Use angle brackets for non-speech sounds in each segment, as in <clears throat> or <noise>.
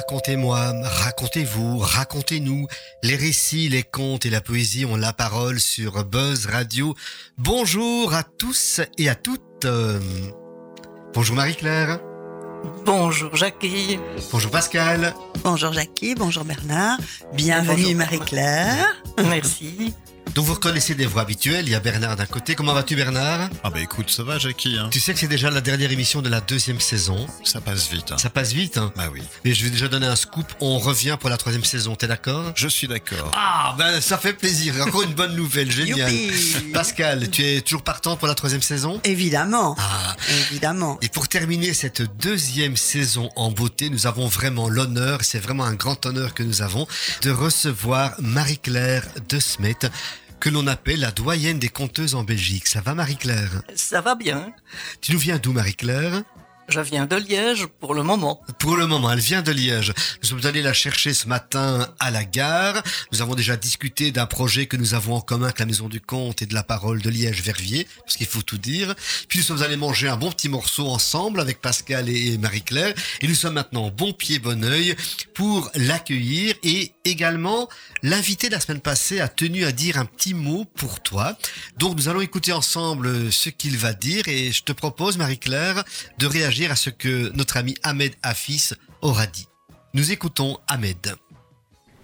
Racontez-moi, racontez-vous, racontez-nous. Les récits, les contes et la poésie ont la parole sur Buzz Radio. Bonjour à tous et à toutes. Bonjour Marie-Claire. Bonjour Jackie. Bonjour Pascal. Bonjour Jackie, bonjour Bernard. Bienvenue Marie-Claire. Merci. Donc vous reconnaissez des voix habituelles, il y a Bernard d'un côté. Comment vas-tu Bernard? Ah bah écoute, ça va Jackie. Hein. Tu sais que c'est déjà la dernière émission de la deuxième saison. Ça passe vite. Hein. Ça passe vite. Hein bah oui. Et je vais déjà donner un scoop. On revient pour la troisième saison. T'es d'accord? Je suis d'accord. Ah ben ça fait plaisir. Encore une bonne nouvelle, <laughs> génial. Pascal, tu es toujours partant pour la troisième saison? Évidemment. Ah. Évidemment. Et pour terminer cette deuxième saison en beauté, nous avons vraiment l'honneur, c'est vraiment un grand honneur que nous avons, de recevoir Marie-Claire de Smet que l'on appelle la doyenne des conteuses en Belgique. Ça va Marie-Claire? Ça va bien. Tu nous viens d'où Marie-Claire? Je viens de Liège pour le moment. Pour le moment, elle vient de Liège. Nous sommes allés la chercher ce matin à la gare. Nous avons déjà discuté d'un projet que nous avons en commun avec la Maison du Comte et de la Parole de Liège-Verviers, parce qu'il faut tout dire. Puis nous sommes allés manger un bon petit morceau ensemble avec Pascal et Marie-Claire. Et nous sommes maintenant bon pied, bon oeil pour l'accueillir et également l'invité de la semaine passée a tenu à dire un petit mot pour toi. Donc nous allons écouter ensemble ce qu'il va dire et je te propose, Marie-Claire, de réagir à ce que notre ami Ahmed Afis aura dit. Nous écoutons Ahmed.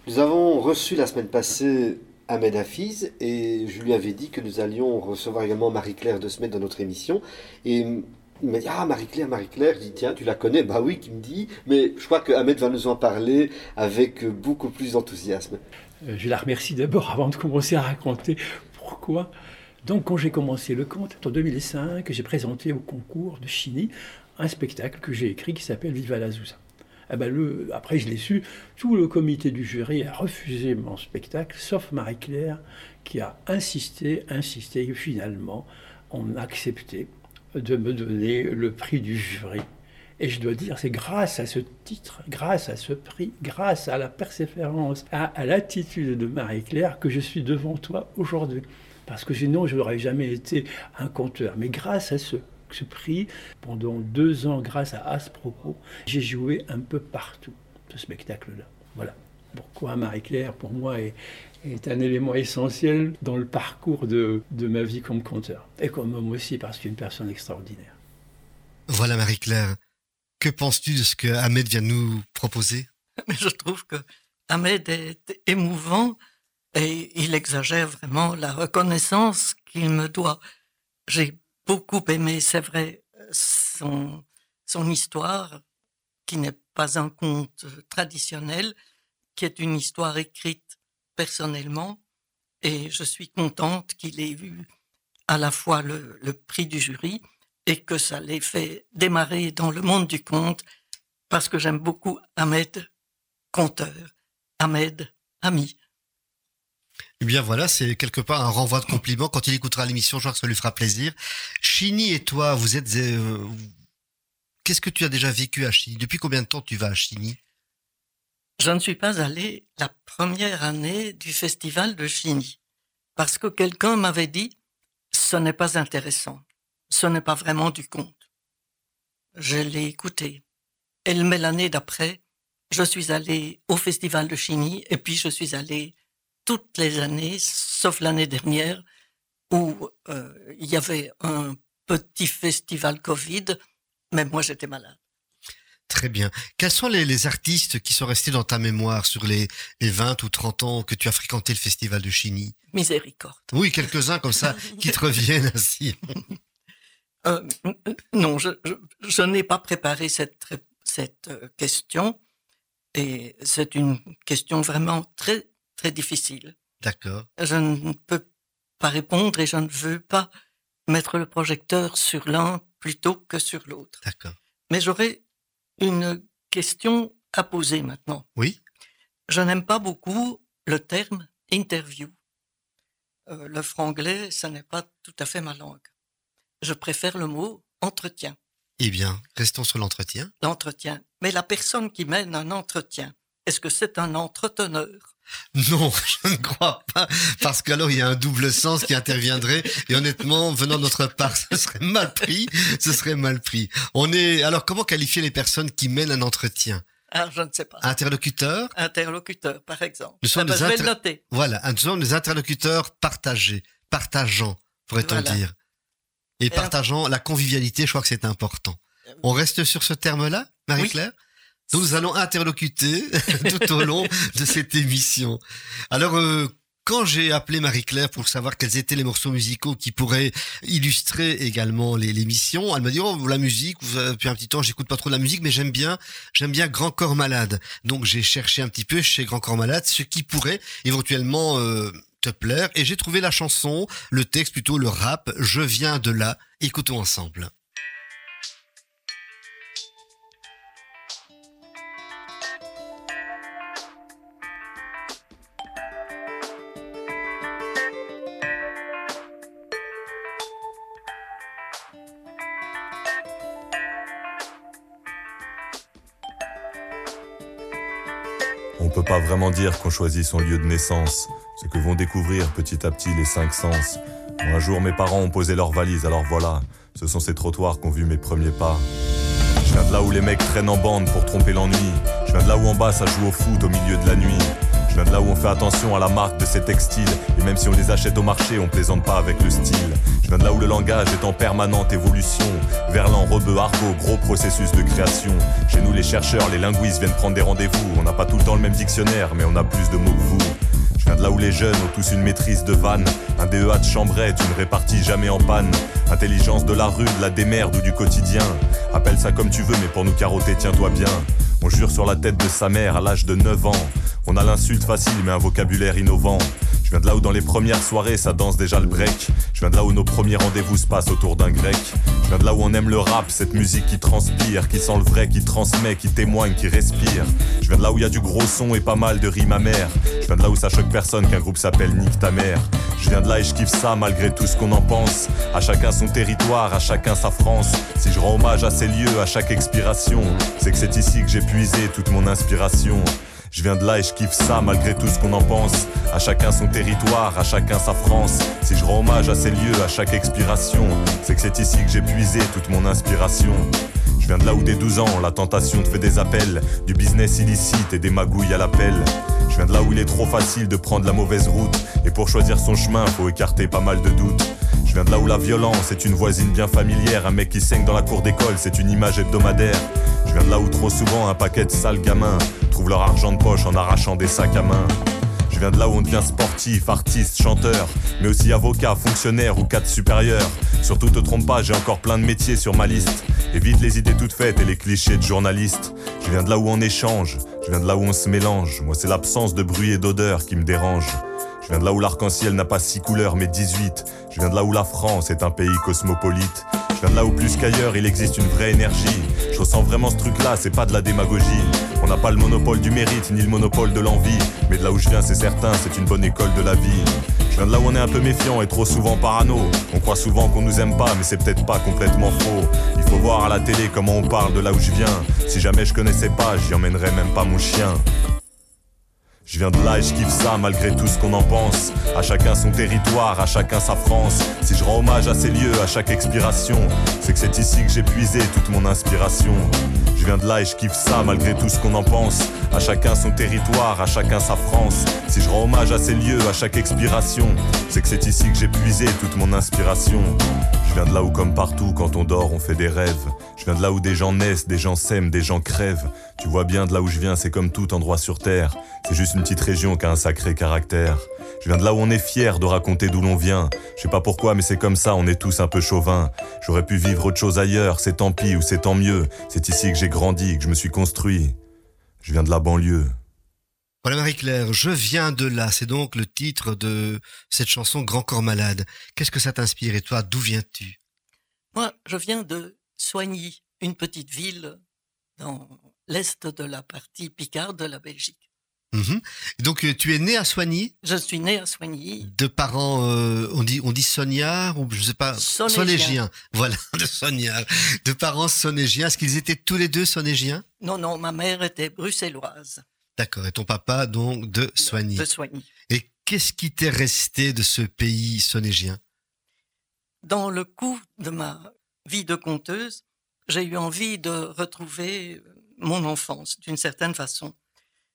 Nous avons reçu la semaine passée Ahmed Hafiz et je lui avais dit que nous allions recevoir également Marie-Claire de Smet dans notre émission. Et il m'a dit Ah, Marie-Claire, Marie-Claire. Je dis Tiens, tu la connais? Bah oui, qui me dit. Mais je crois que Ahmed va nous en parler avec beaucoup plus d'enthousiasme. Euh, je la remercie d'abord avant de commencer à raconter pourquoi. Donc, quand j'ai commencé le conte en 2005, j'ai présenté au concours de Chini un spectacle que j'ai écrit qui s'appelle Viva la Zouza. Eh ben après, je l'ai su, tout le comité du jury a refusé mon spectacle, sauf Marie-Claire, qui a insisté, insisté, et finalement, on a accepté de me donner le prix du jury. Et je dois dire, c'est grâce à ce titre, grâce à ce prix, grâce à la persévérance, à, à l'attitude de Marie-Claire que je suis devant toi aujourd'hui. Parce que sinon, je n'aurais jamais été un conteur. Mais grâce à ce ce prix pendant deux ans grâce à Aspropos. J'ai joué un peu partout, ce spectacle-là. Voilà pourquoi Marie-Claire, pour moi, est, est, un élément essentiel dans le parcours de, de ma vie comme conteur. Et comme homme aussi, parce qu'une personne extraordinaire. Voilà Marie-Claire. Que penses-tu de ce que Ahmed vient de nous proposer? Je trouve que Ahmed est émouvant et il exagère vraiment la reconnaissance qu'il me doit. J'ai beaucoup aimé, c'est vrai, son, histoire, qui n'est pas un conte traditionnel, qui est une histoire écrite personnellement, et je suis contente qu'il ait eu à la fois le prix du jury et que ça l'ait fait démarrer dans le monde du conte, parce que j'aime beaucoup Ahmed, conteur, Ahmed, ami. Eh bien voilà, c'est quelque part un renvoi de compliment. Quand il écoutera l'émission, je crois que ça lui fera plaisir. Chini et toi, vous êtes... Euh, qu'est-ce que tu as déjà vécu à Chini? Depuis combien de temps tu vas à Chini? Je ne suis pas allé la première année du festival de Chini. Parce que quelqu'un m'avait dit, ce n'est pas intéressant. Ce n'est pas vraiment du conte. Je l'ai écouté. Et mais l'année d'après, je suis allé au festival de Chini et puis je suis allé toutes les années, sauf l'année dernière, où euh, il y avait un petit festival Covid, mais moi j'étais malade. Très bien. Quels sont les, les, artistes qui sont restés dans ta mémoire sur les, les 20 ou 30 ans que tu as fréquenté le festival de Chini Miséricorde. Oui, quelques-uns comme ça <laughs> qui te reviennent ainsi. Euh, non, je, je, je n'ai pas préparé cette, cette euh, question et c'est une question vraiment très très difficile. D'accord. Je ne peux pas répondre et je ne veux pas mettre le projecteur sur l'un plutôt que sur l'autre. D'accord. Mais j'aurais une question à poser maintenant. Oui. Je n'aime pas beaucoup le terme interview. Euh, le franglais, ça n'est pas tout à fait ma langue. Je préfère le mot entretien. Eh bien, restons sur l'entretien. L'entretien. Mais la personne qui mène un entretien, est-ce que c'est un entreteneur? Non, <laughs> je ne crois pas, parce qu'alors il y a un double sens qui interviendrait, et honnêtement, venant de notre part, ce serait mal pris, ce serait mal pris. On est, alors comment qualifier les personnes qui mènent un entretien? Ah, je ne sais pas. Interlocuteur? Interlocuteur, par exemple. Nous sommes Ah ben, des je vais inter- le noter. Voilà, nous sommes des interlocuteurs partagés, partageants, pourrait-on Voilà. dire. Et Et partageant la convivialité, je crois que c'est important. On reste sur ce terme-là, Marie-Claire? Nous allons interlocuter <laughs> tout au long de cette émission. Alors, euh, quand j'ai appelé Marie-Claire pour savoir quels étaient les morceaux musicaux qui pourraient illustrer également l'émission, elle m'a dit oh la musique. Depuis un petit temps, j'écoute pas trop de la musique, mais j'aime bien, j'aime bien Grand Corps Malade. Donc j'ai cherché un petit peu chez Grand Corps Malade ce qui pourrait éventuellement euh, te plaire, et j'ai trouvé la chanson, le texte plutôt le rap. Je viens de là. Écoutons ensemble. Vraiment dire qu'on choisit son lieu de naissance, ce que vont découvrir petit à petit les cinq sens. Un jour, mes parents ont posé leurs valises, alors voilà, ce sont ces trottoirs qu'ont vu mes premiers pas. Je viens de là où les mecs traînent en bande pour tromper l'ennui. Je viens de là où en bas ça joue au foot au milieu de la nuit. Je viens de là où on fait attention à la marque de ces textiles. Et même si on les achète au marché, on plaisante pas avec le style. Je viens de là où le langage est en permanente évolution. Verlan, rebeu, argot, gros processus de création. Chez nous, les chercheurs, les linguistes viennent prendre des rendez-vous. On n'a pas tout le temps le même dictionnaire, mais on a plus de mots que vous. Je viens de là où les jeunes ont tous une maîtrise de vanne. Un DEA de chambrette, une répartie jamais en panne. Intelligence de la rue, de la démerde ou du quotidien. Appelle ça comme tu veux, mais pour nous carotter, tiens-toi bien. On jure sur la tête de sa mère à l'âge de 9 ans. On a l'insulte facile, mais un vocabulaire innovant. Je viens de là où dans les premières soirées ça danse déjà le break. Je viens de là où nos premiers rendez-vous se passent autour d'un grec. Je viens de là où on aime le rap, cette musique qui transpire, qui sent le vrai, qui transmet, qui témoigne, qui respire. Je viens de là où il y a du gros son et pas mal de rimes amères. Je viens de là où ça choque personne qu'un groupe s'appelle Nique ta mère. Je viens de là et je kiffe ça malgré tout ce qu'on en pense. À chacun son territoire, à chacun sa France. Si je rends hommage à ces lieux, à chaque expiration, c'est que c'est ici que j'ai puisé toute mon inspiration. Je viens de là et je kiffe ça malgré tout ce qu'on en pense. À chacun son territoire, à chacun sa France. Si je rends hommage à ces lieux, à chaque expiration, c'est que c'est ici que j'ai puisé toute mon inspiration. Je viens de là où dès 12 ans, la tentation te fait des appels, du business illicite et des magouilles à l'appel. Je viens de là où il est trop facile de prendre la mauvaise route, et pour choisir son chemin, faut écarter pas mal de doutes. Je viens de là où la violence est une voisine bien familière, un mec qui saigne dans la cour d'école, c'est une image hebdomadaire. Je viens de là où trop souvent un paquet de sales gamins trouvent leur argent de poche en arrachant des sacs à main. Je viens de là où on devient sportif, artiste, chanteur, mais aussi avocat, fonctionnaire ou cadre supérieur. Surtout te trompe pas, j'ai encore plein de métiers sur ma liste. Évite les idées toutes faites et les clichés de journalistes. Je viens de là où on échange, je viens de là où on se mélange. Moi, c'est l'absence de bruit et d'odeur qui me dérange. Je viens de là où l'arc-en-ciel n'a pas six couleurs mais 18. Je viens de là où la France est un pays cosmopolite. Je viens de là où plus qu'ailleurs il existe une vraie énergie. Je ressens vraiment ce truc-là, c'est pas de la démagogie. On n'a pas le monopole du mérite ni le monopole de l'envie. Mais de là où je viens, c'est certain, c'est une bonne école de la vie. Je viens de là où on est un peu méfiant et trop souvent parano. On croit souvent qu'on nous aime pas, mais c'est peut-être pas complètement faux. Il faut voir à la télé comment on parle de là où je viens. Si jamais je connaissais pas, j'y emmènerais même pas mon chien. Je viens de là et je kiffe ça malgré tout ce qu'on en pense. À chacun son territoire, à chacun sa France. Si je rends hommage à ces lieux, à chaque expiration, c'est que c'est ici que j'ai puisé toute mon inspiration. Je viens de là et je kiffe ça malgré tout ce qu'on en pense. À chacun son territoire, à chacun sa France. Si je rends hommage à ces lieux, à chaque expiration, c'est que c'est ici que j'ai puisé toute mon inspiration. Je viens de là où, comme partout, quand on dort, on fait des rêves. Je viens de là où des gens naissent, des gens s'aiment, des gens crèvent. Tu vois bien de là où je viens, c'est comme tout endroit sur terre. C'est juste une petite région qui a un sacré caractère. Je viens de là où on est fier de raconter d'où l'on vient. Je sais pas pourquoi, mais c'est comme ça, on est tous un peu chauvins. J'aurais pu vivre autre chose ailleurs, c'est tant pis ou c'est tant mieux. C'est ici que j'ai grandi, que je me suis construit. Je viens de la banlieue. Voilà Marie-Claire, je viens de là. C'est donc le titre de cette chanson Grand Corps Malade. Qu'est-ce que ça t'inspire et toi, d'où viens-tu? Moi, je viens de Soigny, une petite ville dans l'est de la partie picarde de la Belgique. Mhm. Donc euh, tu es né à Soigny, Je suis né à Soigny. de parents, euh, on dit on dit ou je sais pas, Sonégiens. Voilà, <laughs> de sognards, de parents sonégiens. Est-ce qu'ils étaient tous les deux sonégiens? Non, non, ma mère était bruxelloise D'accord. Et ton papa donc de Soigny. de Soigny. Et qu'est-ce qui t'est resté de ce pays sonégien? Dans le cours de ma vie de conteuse, j'ai eu envie de retrouver mon enfance, d'une certaine façon.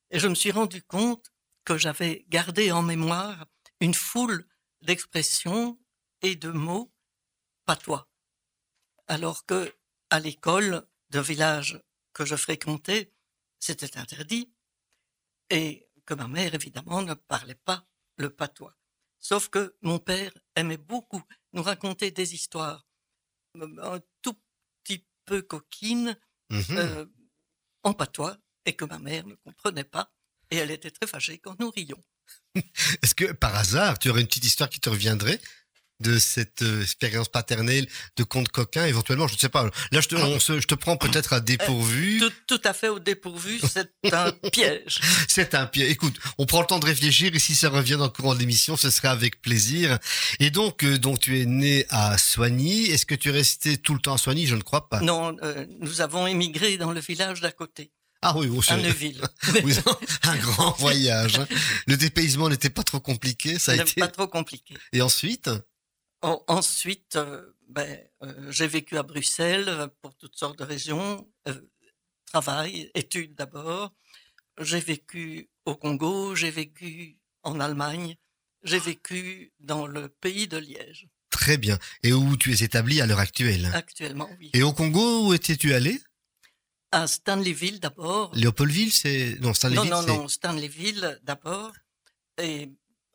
Et je me suis rendu compte que j'avais gardé en mémoire une foule d'expressions et de mots patois. Alors que, à l'école d'un village que je fréquentais, c'était interdit. Et que ma mère, évidemment, ne parlait pas le patois. Sauf que mon père aimait beaucoup nous raconter des histoires un tout petit peu coquines Mhm. euh, en patois et que ma mère ne comprenait pas. Et elle était très fâchée quand nous rions. <laughs> Est-ce que par hasard, tu aurais une petite histoire qui te reviendrait? De cette euh, expérience paternelle de conte coquin éventuellement Je ne sais pas. Là, je te, on se- je te prends peut-être à dépourvu. Tout, tout à fait au dépourvu, c'est un <laughs> piège. C'est un pied. Écoute, on prend le temps de réfléchir et si ça revient dans le courant de l'émission, ce sera avec plaisir. Et donc, euh, donc tu es né à Soigny. Est-ce que tu es resté tout le temps à Soigny? Je ne crois pas. Non, euh, nous avons émigré dans le village d'à côté, Ah oui, Neuville. <laughs> oui, un grand voyage. hein. Le dépaysement n'était pas trop compliqué, ça a été. pas trop compliqué. Et ensuite? En- ensuite, euh, ben, euh, j'ai vécu à Bruxelles pour toutes sortes de raisons. euh, travail, études d'abord. J'ai vécu au Congo, j'ai vécu en Allemagne, j'ai vécu dans le pays de Liège. Très bien. Et où tu es établi à l'heure actuelle? Actuellement, oui. Et au Congo, où étais-tu allé? À Stanleyville d'abord. Léopoldville, c'est non Non, Stanleyville, non, c'est non, Stanleyville d'abord. Et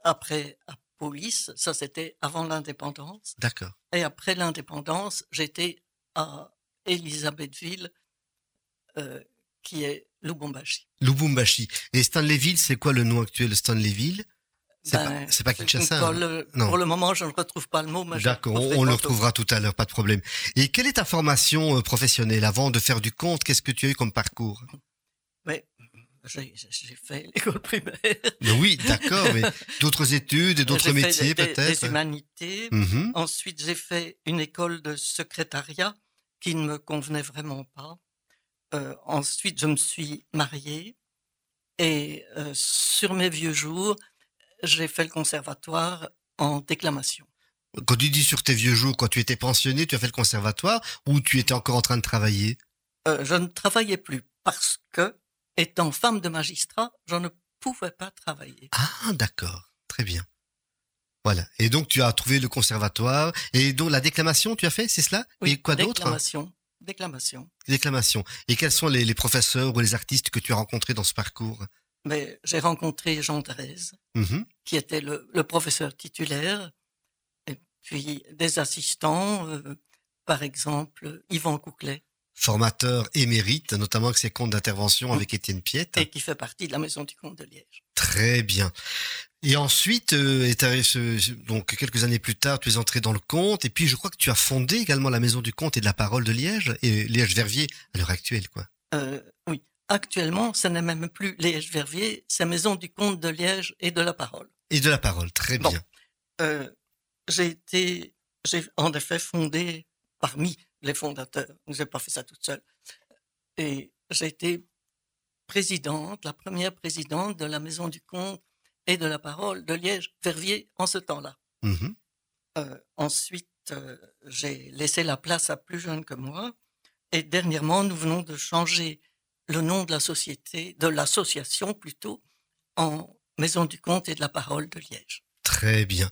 après, à Police, ça c'était avant l'indépendance. d'accord. Et après l'indépendance, j'étais à Elisabethville, euh, qui est Lubumbashi. Lubumbashi. Et Stanleyville, c'est quoi le nom actuel de Stanleyville? C'est Ben, pas, pas Kinshasa. Pour hein le, Non. pour le moment, je ne retrouve pas le mot. mais je D'accord, on, on le retrouvera tout à l'heure, pas de problème. Et quelle est ta formation euh, professionnelle? Avant de faire du compte Qu'est-ce que tu as eu comme parcours? J'ai fait l'école primaire. Oui, d'accord, mais <laughs> d'autres études et d'autres métiers peut-être Des humanités. Mhm. Ensuite, j'ai fait une école de secrétariat qui ne me convenait vraiment pas. Euh, ensuite, je me suis mariée et euh, sur mes vieux jours, j'ai fait le conservatoire en déclamation. Quand tu dis sur tes vieux jours, quand tu étais pensionné, tu as fait le conservatoire ou tu étais encore en train de travailler? Euh, je ne travaillais plus parce que, étant femme de magistrat, je ne pouvais pas travailler. Ah, d'accord, très bien. Voilà. Et donc tu as trouvé le conservatoire et donc la déclamation, tu as fait, c'est cela? Et quoi d'autre? Déclamation. Déclamation. Déclamation. Et quels sont les, les professeurs ou les artistes que tu as rencontrés dans ce parcours? Mais j'ai rencontré Jean Thérèse, Mhm. qui était le, le professeur titulaire, et puis des assistants, euh, par exemple Yvan Couclet, Formateur émérite, notamment avec ses comptes d'intervention avec Étienne Piette. et qui fait partie de la Maison du Comte de Liège. Très bien. Et ensuite, euh, est donc quelques années plus tard, tu es entré dans le conte, et puis je crois que tu as fondé également la Maison du Conte et de la Parole de Liège, et Liège-Verviers à l'heure actuelle, quoi. Euh, oui, actuellement, ce n'est même plus Liège-Verviers, c'est Maison du Comte de Liège et de la Parole. Et de la Parole, très Bon. bien. Euh, j'ai été, j'ai en effet fondé parmi les fondateurs. Je n'ai pas fait ça toute seule. Et j'ai été présidente, la première présidente de la Maison du Comte et de la Parole de Liège-Verviers en ce temps-là. Mhm. Euh, ensuite, euh, j'ai laissé la place à plus jeunes que moi. Et dernièrement, nous venons de changer le nom de la société, de l'association plutôt, en Maison du Comte et de la Parole de Liège. Très bien.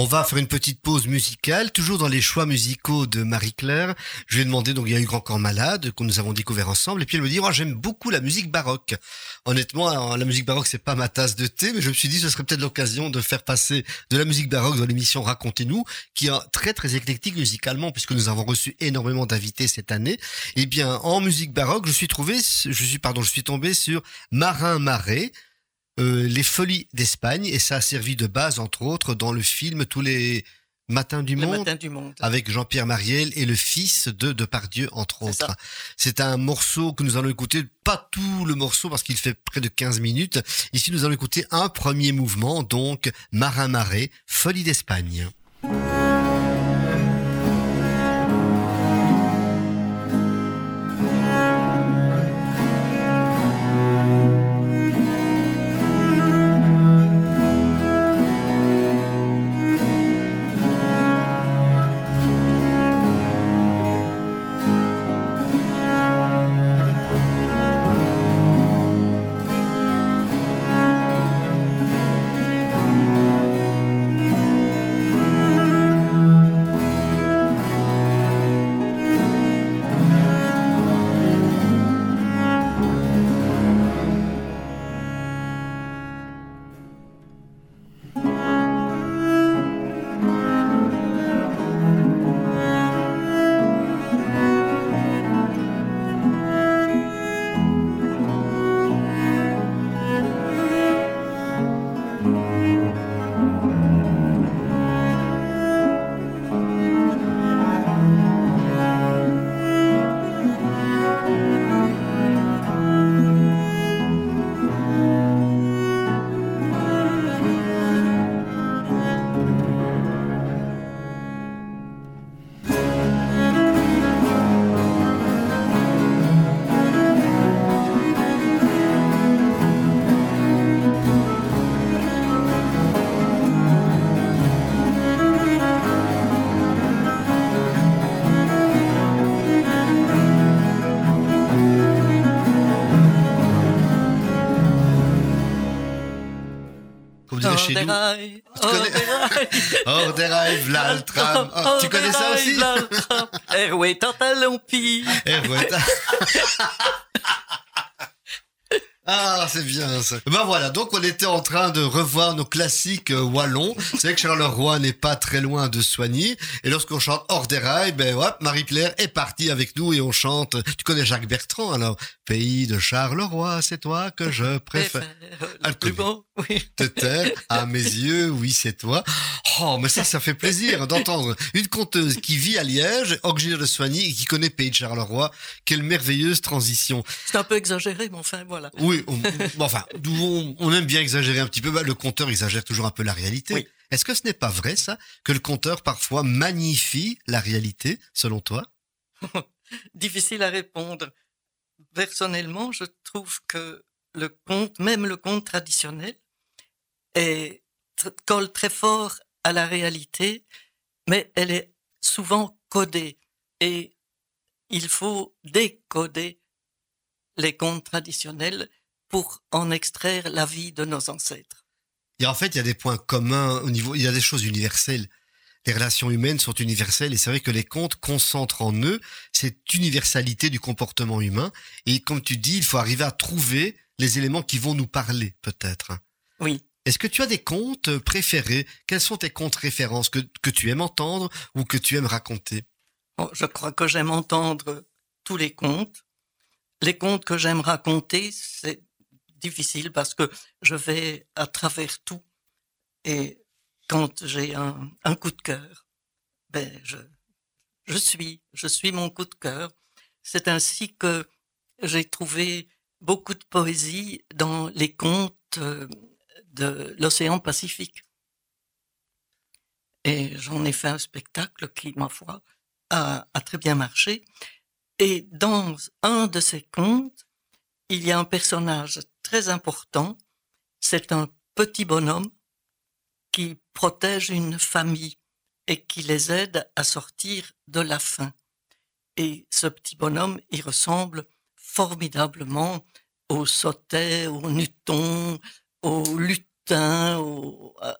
On va faire une petite pause musicale, toujours dans les choix musicaux de Marie-Claire. Je lui ai demandé, donc il y a eu Grand Corps Malade, que nous avons découvert ensemble, et puis elle me dit, oh, j'aime beaucoup la musique baroque. Honnêtement, alors, la musique baroque, c'est pas ma tasse de thé, mais je me suis dit, ce serait peut-être l'occasion de faire passer de la musique baroque dans l'émission Racontez-nous, qui est très très éclectique musicalement, puisque nous avons reçu énormément d'invités cette année. Eh bien, en musique baroque, je suis trouvé, je suis, pardon, je suis tombé sur Marin Marais, euh, les Folies d'Espagne et ça a servi de base entre autres dans le film Tous les matins du Le monde matin du monde. avec Jean-Pierre Mariel et le fils de Depardieu entre autres. C'est un morceau que nous allons écouter, pas tout le morceau parce qu'il fait près de 15 minutes. Ici nous allons écouter un premier mouvement donc Marin Marais, Folie d'Espagne. Chez nous. rails, Tu connais- des rails, <laughs> Hors des rails, v'là le tram. Oh, hors tu connais ça aussi <laughs> <laughs> oui, tant à l'empire. Eh, ouais, t'as- Ah, c'est bien ça. Ben voilà, donc on était en train de revoir nos classiques euh, wallons. C'est vrai que Charleroi n'est pas très loin de Soigny. Et lorsqu'on chante Hors des rails, ben hop, Marie-Claire est partie avec nous et on chante. Tu connais Jacques Bertrand alors Pays de Charleroi, c'est toi que je <laughs> préfère. Le plus beau, oui. te taire <laughs> à mes yeux, oui c'est toi. Oh mais ça ça fait plaisir d'entendre une conteuse qui vit à Liège, originaire de Soigny et qui connaît Pays de Charleroi. Quelle merveilleuse transition. C'est un peu exagéré, mais enfin, voilà. Oui, on, bon, enfin on, on aime bien exagérer un petit peu. Bah, le conteur exagère toujours un peu la réalité. Oui. Est-ce que ce n'est pas vrai ça que le conteur parfois magnifie la réalité selon toi? <laughs> Difficile à répondre. Personnellement, je trouve que le conte, même le conte traditionnel, est, colle très fort à la réalité, mais elle est souvent codée. Et il faut décoder les contes traditionnels pour en extraire la vie de nos ancêtres. Et en fait, il y a des points communs au niveau, il y a des choses universelles. Les relations humaines sont universelles et c'est vrai que les contes concentrent en eux cette universalité du comportement humain. Et comme tu dis, il faut arriver à trouver les éléments qui vont nous parler, peut-être. Oui. Est-ce que tu as des contes préférés? Quels sont tes contes références que, que tu aimes entendre ou que tu aimes raconter? Bon, je crois que j'aime entendre tous les contes. Les contes que j'aime raconter, c'est difficile parce que je vais à travers tout. Et quand j'ai un, coup de cœur, ben, je, je suis, je suis mon coup de cœur. C'est ainsi que j'ai trouvé beaucoup de poésie dans les contes euh, de l'océan Pacifique. Et j'en ai fait un spectacle qui, ma foi, a très bien marché. Et dans un de ces contes, il y a un personnage très important. C'est un petit bonhomme qui protège une famille et qui les aide à sortir de la faim. Et ce petit bonhomme, il ressemble formidablement au sautet, au nuton, au lutin,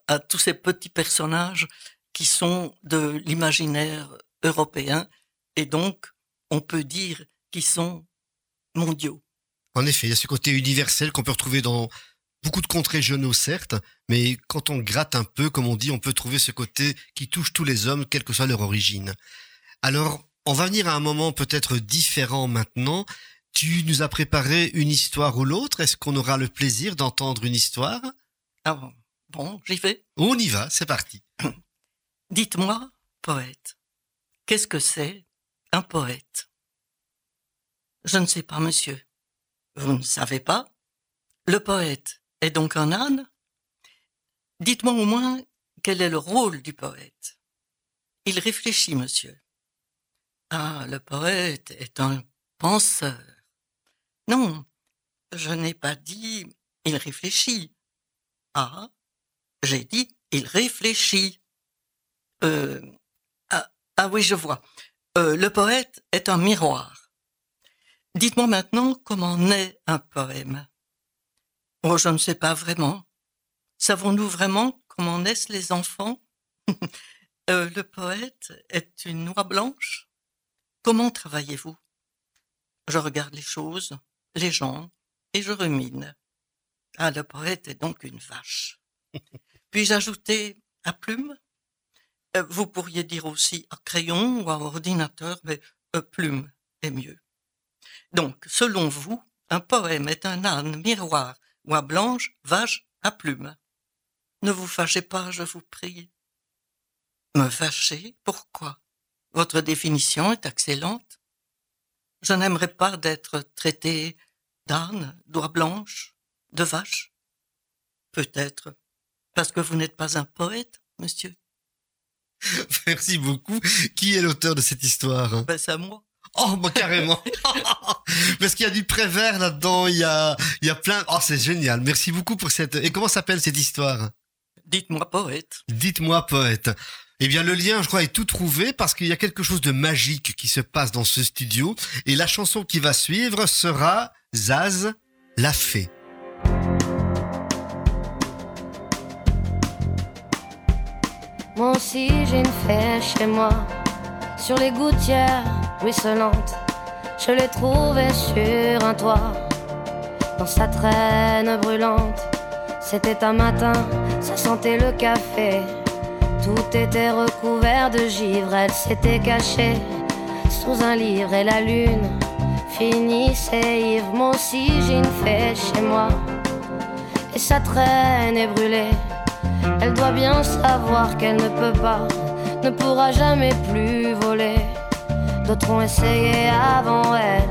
à tous ces petits personnages qui sont de l'imaginaire européen et donc on peut dire qu'ils sont mondiaux. En effet, il y a ce côté universel qu'on peut retrouver dans beaucoup de contes régionaux, certes, mais quand on gratte un peu, comme on dit, on peut trouver ce côté qui touche tous les hommes, quelle que soit leur origine. Alors, on va venir à un moment peut-être différent maintenant. Tu nous as préparé une histoire ou l'autre. Est-ce qu'on aura le plaisir d'entendre une histoire? Ah bon, bon j'y vais. On y va, c'est parti. <clears throat> Dites-moi, poète, qu'est-ce que c'est un poète? Je ne sais pas, monsieur. Vous ne savez pas Le poète est donc un âne Dites-moi au moins quel est le rôle du poète. Il réfléchit, monsieur. Ah, le poète est un penseur. Non, je n'ai pas dit il réfléchit. Ah, j'ai dit il réfléchit. Euh, ah, ah oui, je vois. Euh, le poète est un miroir. Dites-moi maintenant comment naît un poème. Oh, je ne sais pas vraiment. Savons-nous vraiment comment naissent les enfants? <laughs> Euh, Le poète est une noix blanche. Comment travaillez-vous? Je regarde les choses, les gens, et je rumine. Ah, le poète est donc une vache. <laughs> Puis-je ajouter à plume? Euh, Vous pourriez dire aussi à crayon ou à ordinateur, mais euh, plume est mieux. Donc, selon vous, un poème est un âne, miroir, oie blanche, vache à plume. Ne vous fâchez pas, je vous prie. Me fâcher Pourquoi? Votre définition est excellente. Je n'aimerais pas d'être traité d'âne, d'oie blanche, de vache. Peut-être parce que vous n'êtes pas un poète, monsieur. <laughs> Merci beaucoup. Qui est l'auteur de cette histoire? Ben, c'est à moi. Oh, bah, carrément. <laughs> Parce qu'il y a du prévert là-dedans, il y a, il y a plein. Oh, c'est génial. Merci beaucoup pour cette. Et comment s'appelle cette histoire? Dites-moi poète. Dites-moi, poète. Eh bien, le lien, je crois, est tout trouvé parce qu'il y a quelque chose de magique qui se passe dans ce studio. Et la chanson qui va suivre sera Zaz, la fée. Moi aussi j'ai une fée chez moi, sur les gouttières ruisselantes. Je l'ai trouvée sur un toit, dans sa traîne brûlante. C'était un matin, ça sentait le café. Tout était recouvert de givre, elle s'était cachée sous un livre et la lune finissait ivre. Moi aussi j'ai une chez moi et sa traîne est brûlée. Elle doit bien savoir qu'elle ne peut pas, ne pourra jamais plus voler. D'autres ont essayé avant elle,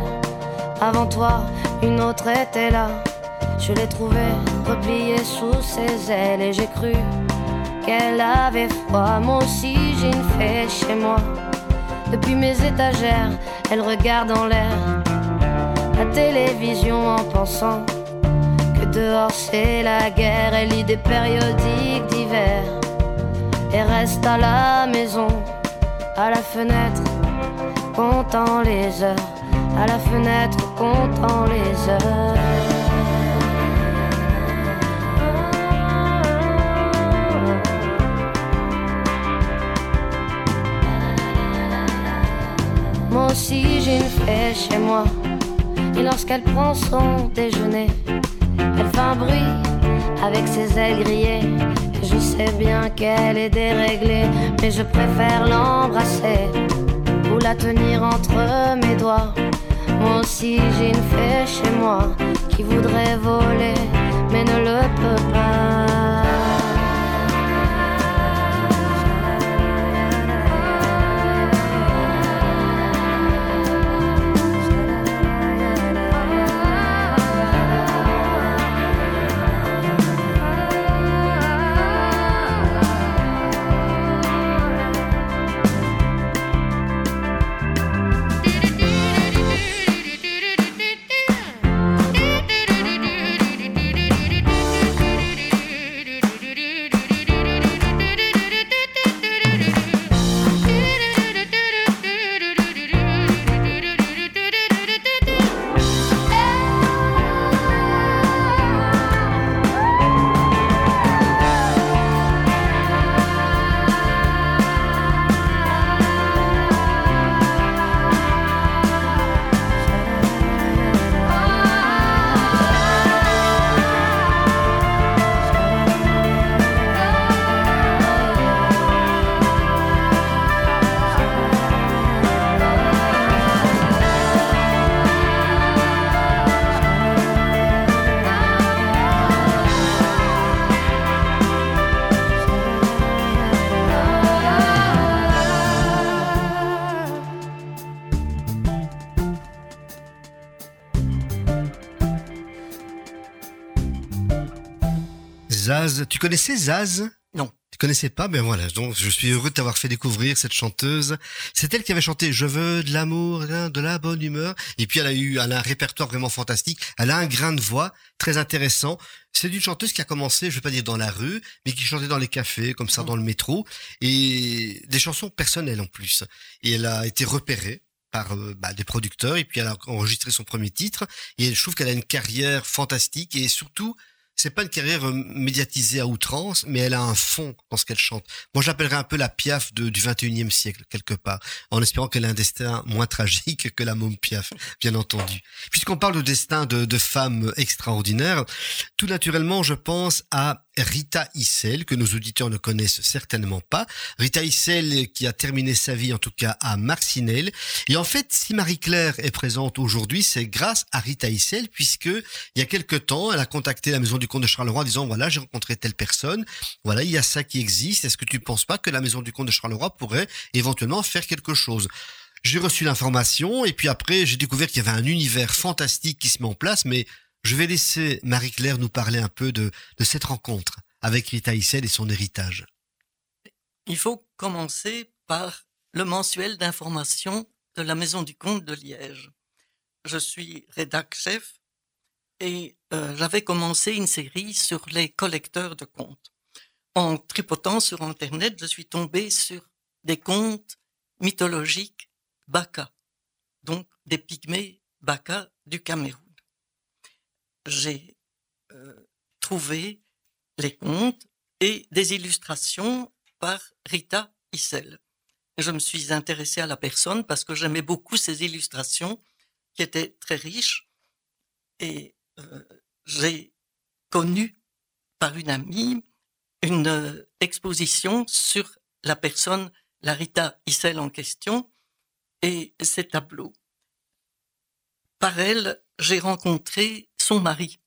avant toi, une autre était là. Je l'ai trouvée repliée sous ses ailes et j'ai cru qu'elle avait froid. Moi aussi j'ai une fée chez moi. Depuis mes étagères, elle regarde en l'air la télévision en pensant que dehors c'est la guerre. Elle lit des périodiques d'hiver et reste à la maison, à la fenêtre, comptant les heures, à la fenêtre, comptant les heures. Moi aussi j'ai une fée chez moi. Et lorsqu'elle prend son déjeuner, elle fait un bruit avec ses ailes grillées. Je sais bien qu'elle est déréglée, mais je préfère l'embrasser ou la tenir entre mes doigts. Moi aussi j'ai une fée chez moi qui voudrait voler, mais ne le peut pas. Tu connaissais Zaz? Non. Tu connaissais pas? Ben voilà, donc je suis heureux de t'avoir fait découvrir cette chanteuse. C'est elle qui avait chanté Je veux de l'amour, de la bonne humeur. Et puis elle a eu elle a un répertoire vraiment fantastique. Elle a un grain de voix très intéressant. C'est une chanteuse qui a commencé, je vais pas dire dans la rue, mais qui chantait dans les cafés, comme ça, dans le métro, et des chansons personnelles en plus. Et elle a été repérée par euh, bah, des producteurs et puis elle a enregistré son premier titre et je trouve qu'elle a une carrière fantastique et surtout c'est pas une carrière euh, médiatisée à outrance, mais elle a un fond dans ce qu'elle chante. Moi, j'appellerais un peu la Piaf du 21e siècle, quelque part, en espérant qu'elle ait un destin moins tragique que la môme Piaf, bien entendu. Puisqu'on parle de destin de, de femmes extraordinaires, tout naturellement, je pense à Rita Issel, que nos auditeurs ne connaissent certainement pas. Rita Issel qui a terminé sa vie en tout cas à Marcinelle. Et en fait, si Marie-Claire est présente aujourd'hui, c'est grâce à Rita Issel, puisque il y a quelque temps, elle a contacté la maison du comte de Charleroi en disant, voilà, j'ai rencontré telle personne, voilà, il y a ça qui existe, est-ce que tu ne penses pas que la maison du comte de Charleroi pourrait éventuellement faire quelque chose? J'ai reçu l'information et puis après j'ai découvert qu'il y avait un univers fantastique qui se met en place, mais je vais laisser Marie-Claire nous parler un peu de, cette rencontre avec Rita Issel et son héritage. Il faut commencer par le mensuel d'information de la Maison du Comte de Liège. Je suis rédac chef et euh, j'avais commencé une série sur les collecteurs de comptes. En tripotant sur Internet, je suis tombé sur des contes mythologiques Baka, donc des pygmées Baka du Cameroun j'ai euh, trouvé les contes et des illustrations par Rita Issel. Je me suis intéressée à la personne parce que j'aimais beaucoup ses illustrations qui étaient très riches et euh, j'ai connu par une amie une euh, exposition sur la personne, la Rita Issel en question, et ses tableaux. Par elle, j'ai rencontré son mari.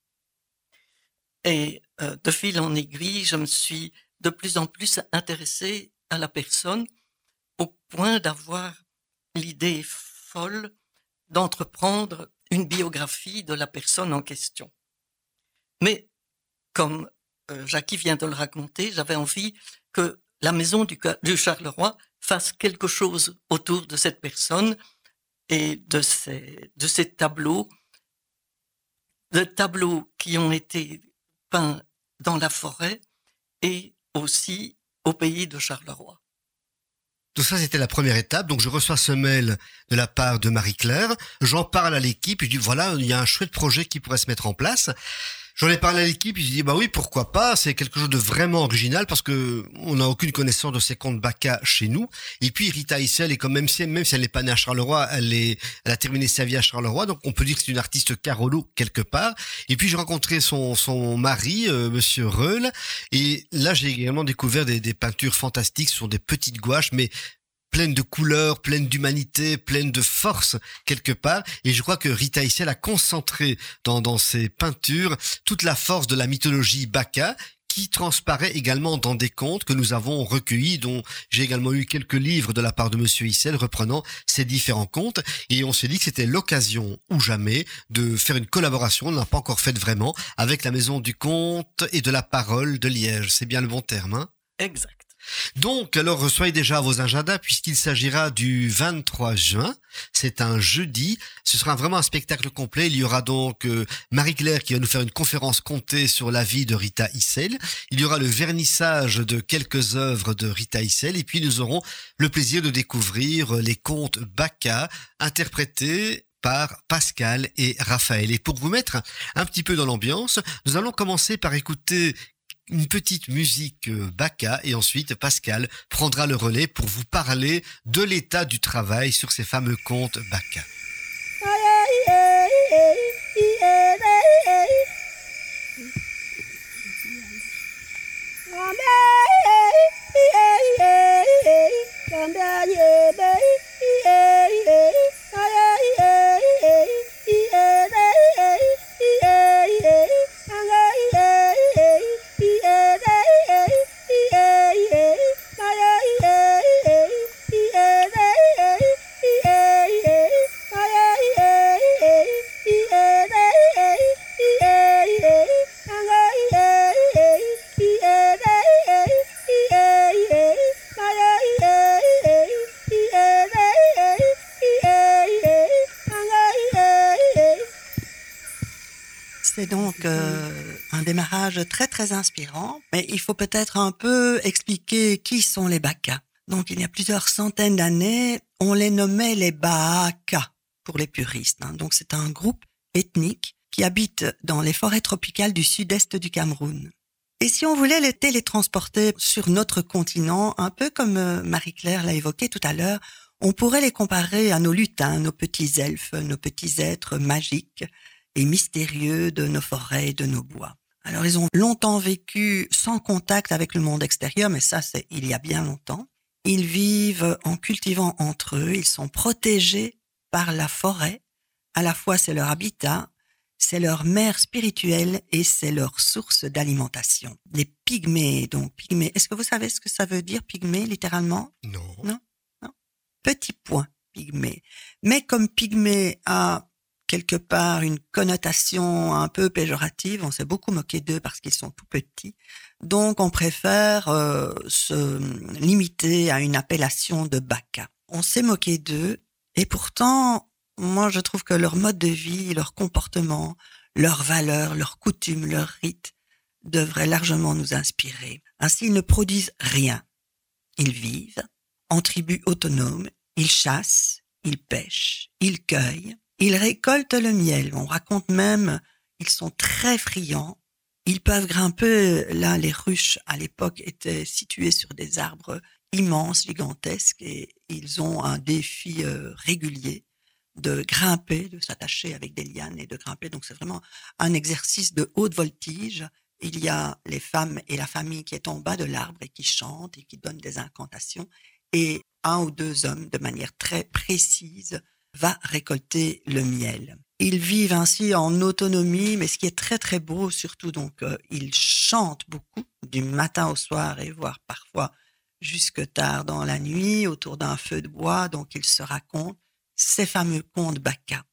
Et euh, de fil en aiguille, je me suis de plus en plus intéressée à la personne au point d'avoir l'idée folle d'entreprendre une biographie de la personne en question. Mais comme euh, Jackie vient de le raconter, j'avais envie que la maison du, Charleroi fasse quelque chose autour de cette personne et de ces, de ces tableaux, de tableaux qui ont été peints dans la forêt et aussi au pays de Charleroi. Tout ça, c'était la première étape. Donc, je reçois ce mail de la part de Marie-Claire. J'en parle à l'équipe. Je dis, voilà, il y a un chouette projet qui pourrait se mettre en place. J'en ai parlé à l'équipe, ils se dit bah oui, pourquoi pas, c'est quelque chose de vraiment original parce que on n'a aucune connaissance de ces contes Bacca chez nous. Et puis Rita Issel est quand même si même si elle n'est pas née à Charleroi, elle est elle a terminé sa vie à Charleroi, donc on peut dire que c'est une artiste Carolo quelque part. Et puis j'ai rencontré son son mari euh, monsieur Reul et là j'ai également découvert des, des peintures fantastiques sur des petites gouaches mais pleine de couleurs, pleine d'humanité, pleine de force quelque part. Et je crois que Rita Issel a concentré dans, dans ses peintures toute la force de la mythologie Bacca qui transparaît également dans des contes que nous avons recueillis, dont j'ai également eu quelques livres de la part de Monsieur Issel reprenant ces différents contes. Et on s'est dit que c'était l'occasion ou jamais de faire une collaboration, on n'a pas encore fait vraiment, avec la Maison du Conte et de la Parole de Liège. C'est bien le bon terme, hein? Exact. Donc, alors, soyez déjà vos agendas puisqu'il s'agira du 23 juin. C'est un jeudi. Ce sera vraiment un spectacle complet. Il y aura donc euh, Marie-Claire qui va nous faire une conférence comptée sur la vie de Rita Issel. Il y aura le vernissage de quelques œuvres de Rita Issel. Et puis, nous aurons le plaisir de découvrir les contes Bacca interprétés par Pascal et Raphaël. Et pour vous mettre un petit peu dans l'ambiance, nous allons commencer par écouter une petite musique euh, Bacca et ensuite Pascal prendra le relais pour vous parler de l'état du travail sur ces fameux contes Bacca. Très très inspirant, mais il faut peut-être un peu expliquer qui sont les Baka. Donc il y a plusieurs centaines d'années, on les nommait les Baka pour les puristes. Hein. Donc c'est un groupe ethnique qui habite dans les forêts tropicales du sud-est du Cameroun. Et si on voulait les télétransporter sur notre continent, un peu comme euh, Marie-Claire l'a évoqué tout à l'heure, on pourrait les comparer à nos lutins, nos petits elfes, nos petits êtres magiques et mystérieux de nos forêts et de nos bois. Alors ils ont longtemps vécu sans contact avec le monde extérieur, mais ça c'est il y a bien longtemps. Ils vivent en cultivant entre eux, ils sont protégés par la forêt. À la fois c'est leur habitat, c'est leur mère spirituelle et c'est leur source d'alimentation. Les pygmées, donc pygmées. Est-ce que vous savez ce que ça veut dire pygmée littéralement? Non. Non, non? Petit point, pygmée. Mais comme pygmée a quelque part une connotation un peu péjorative. On s'est beaucoup moqué d'eux parce qu'ils sont tout petits. Donc on préfère euh, se limiter à une appellation de Baka. On s'est moqué d'eux et pourtant, moi je trouve que leur mode de vie, leur comportement, leurs valeurs, leurs coutumes, leurs rites devraient largement nous inspirer. Ainsi, ils ne produisent rien. Ils vivent en tribus autonomes, ils chassent, ils pêchent, ils cueillent, ils récoltent le miel. On raconte même, ils sont très friands. Ils peuvent grimper, là les ruches à l'époque étaient situées sur des arbres immenses, gigantesques, et ils ont un défi euh, régulier de grimper, de s'attacher avec des lianes et de grimper. Donc c'est vraiment un exercice de haute voltige. Il y a les femmes et la famille qui est en bas de l'arbre et qui chantent et qui donnent des incantations. Et un ou deux hommes, de manière très précise, va récolter le miel. Ils vivent ainsi en autonomie, mais ce qui est très très beau, surtout donc, euh, ils chantent beaucoup du matin au soir et voire parfois jusque tard dans la nuit autour d'un feu de bois. Donc ils se racontent ces fameux contes Bacca.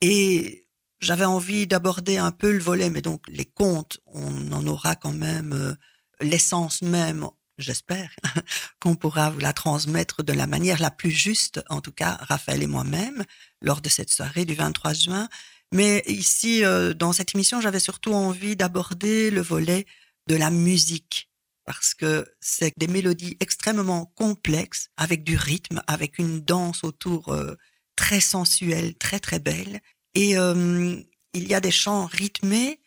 Et j'avais envie d'aborder un peu le volet, mais donc les contes, on en aura quand même euh, l'essence même, j'espère, <laughs> qu'on pourra vous la transmettre de la manière la plus juste, en tout cas Raphaël et moi-même, lors de cette soirée du 23 juin. Mais ici, euh, dans cette émission, j'avais surtout envie d'aborder le volet de la musique, parce que c'est des mélodies extrêmement complexes, avec du rythme, avec une danse autour euh, très sensuelle, très très belle. Et euh, il y a des chants rythmés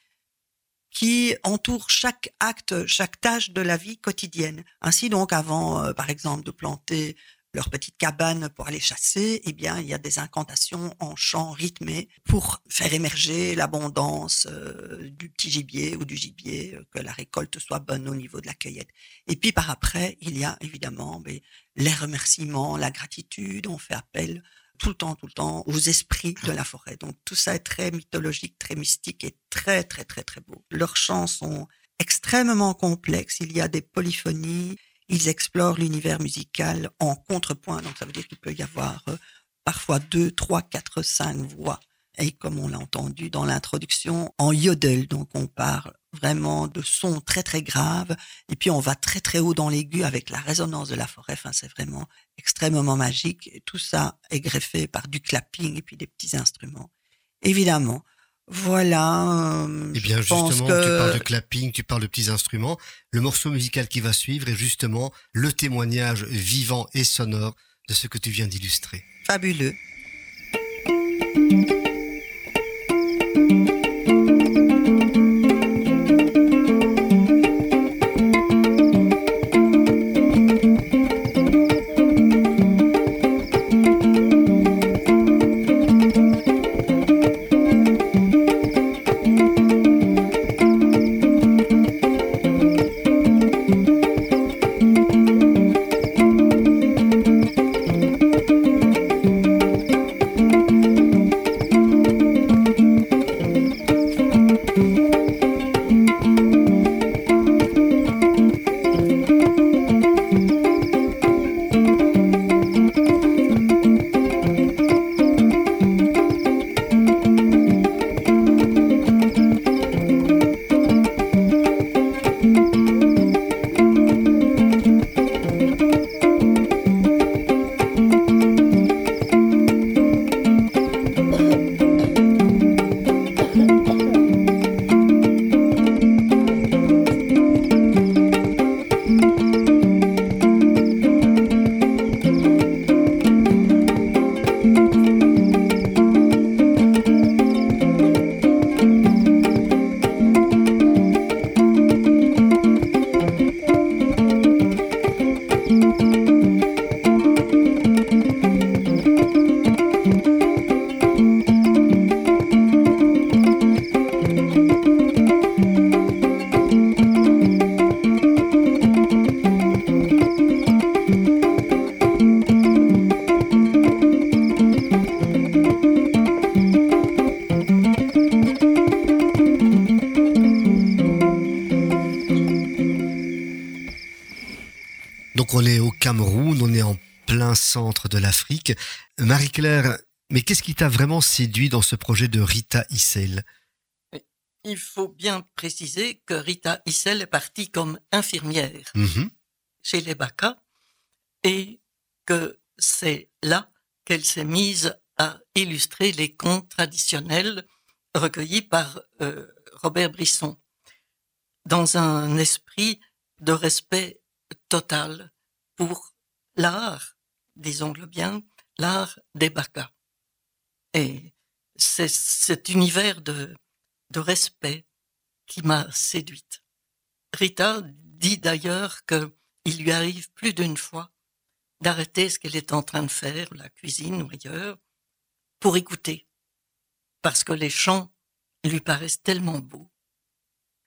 qui entourent chaque acte, chaque tâche de la vie quotidienne. Ainsi donc, avant, euh, par exemple, de planter leur petite cabane pour aller chasser, eh bien, il y a des incantations en chants rythmés pour faire émerger l'abondance euh, du petit gibier ou du gibier, que la récolte soit bonne au niveau de la cueillette. Et puis par après, il y a évidemment mais, les remerciements, la gratitude, on fait appel tout le temps, tout le temps aux esprits de la forêt. Donc tout ça est très mythologique, très mystique et très, très, très, très beau. Leurs chants sont extrêmement complexes. Il y a des polyphonies. Ils explorent l'univers musical en contrepoint. Donc ça veut dire qu'il peut y avoir euh, parfois deux, trois, quatre, cinq voix. Et comme on l'a entendu dans l'introduction, en yodel. Donc on parle vraiment de sons très très graves et puis on va très très haut dans l'aigu avec la résonance de la forêt. Enfin, c'est vraiment extrêmement magique. Et tout ça est greffé par du clapping et puis des petits instruments. Évidemment. Voilà. Euh, eh bien, justement, tu parles de clapping, tu parles de petits instruments. Le morceau musical qui va suivre est justement le témoignage vivant et sonore de ce que tu viens d'illustrer. Fabuleux. Marie-Claire, mais qu'est-ce qui t'a vraiment séduit dans ce projet de Rita Issel? Il faut bien préciser que Rita Issel est partie comme infirmière mhm. chez les Baka et que c'est là qu'elle s'est mise à illustrer les contes traditionnels recueillis par euh, Robert Brisson. Dans un esprit de respect total pour l'art disons-le bien, l'art des Baka. Et c'est cet univers de, de respect qui m'a séduite. Rita dit d'ailleurs que il lui arrive plus d'une fois d'arrêter ce qu'elle est en train de faire, la cuisine ou ailleurs, pour écouter, parce que les chants lui paraissent tellement beaux.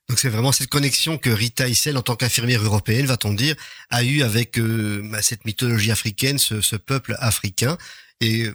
Donc c'est vraiment cette connexion que Rita Issel, en tant qu'infirmière européenne, va-t-on dire, a eu avec euh, bah, cette mythologie africaine, ce, ce, peuple africain. Et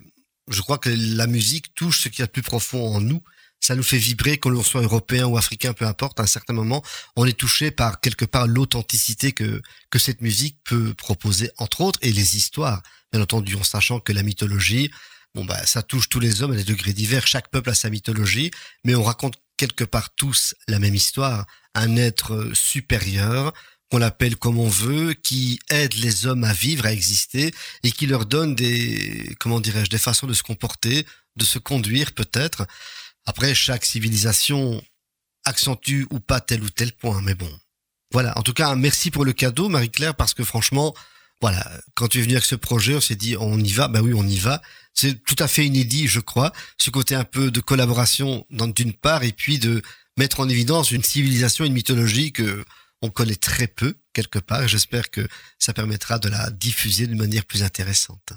je crois que la musique touche ce qu'il y a de plus profond en nous. Ça nous fait vibrer, qu'on l'on soit européen ou africain, peu importe. À un certain moment, on est touché par quelque part l'authenticité que que cette musique peut proposer, entre autres, et les histoires. Bien entendu, en sachant que la mythologie, bon bah ça touche tous les hommes à des degrés divers. Chaque peuple a sa mythologie, mais on raconte quelque part tous la même histoire, un être supérieur qu'on l'appelle comme on veut, qui aide les hommes à vivre, à exister, et qui leur donne des, comment dirais-je, des façons de se comporter, de se conduire peut-être. Après, chaque civilisation accentue ou pas tel ou tel point, mais bon. Voilà, en tout cas, merci pour le cadeau, Marie-Claire, parce que franchement, voilà, quand tu es venu avec ce projet, on s'est dit, on y va, ben oui, on y va. C'est tout à fait inédit, je crois, ce côté un peu de collaboration d'une part, et puis de mettre en évidence une civilisation, une mythologie que on connaît très peu quelque part. J'espère que ça permettra de la diffuser d'une manière plus intéressante.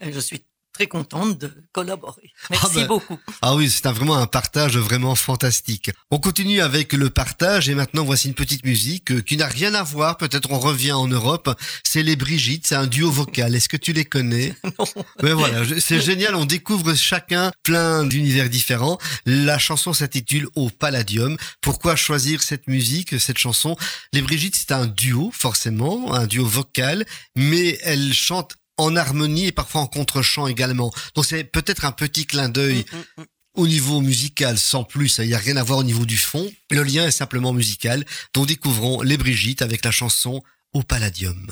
Je suis très contente de collaborer. Merci ah ben, beaucoup. Ah oui, c'est vraiment un partage vraiment fantastique. On continue avec le partage et maintenant voici une petite musique euh, qui n'a rien à voir. Peut-être on revient en Europe. C'est les Brigitte, c'est un duo vocal. Est-ce que tu les connais? <laughs> Non. Mais voilà, c'est génial. On découvre chacun plein d'univers différents. La chanson s'intitule Au Palladium. Pourquoi choisir cette musique, cette chanson? Les Brigitte, c'est un duo forcément, un duo vocal, mais elles chantent en harmonie et parfois en contre-champ également. Donc c'est peut-être un petit clin d'œil mm, mm, mm. au niveau musical sans plus, il n'y a rien à voir au niveau du fond. Le lien est simplement musical, dont découvrons les Brigitte avec la chanson Au Palladium.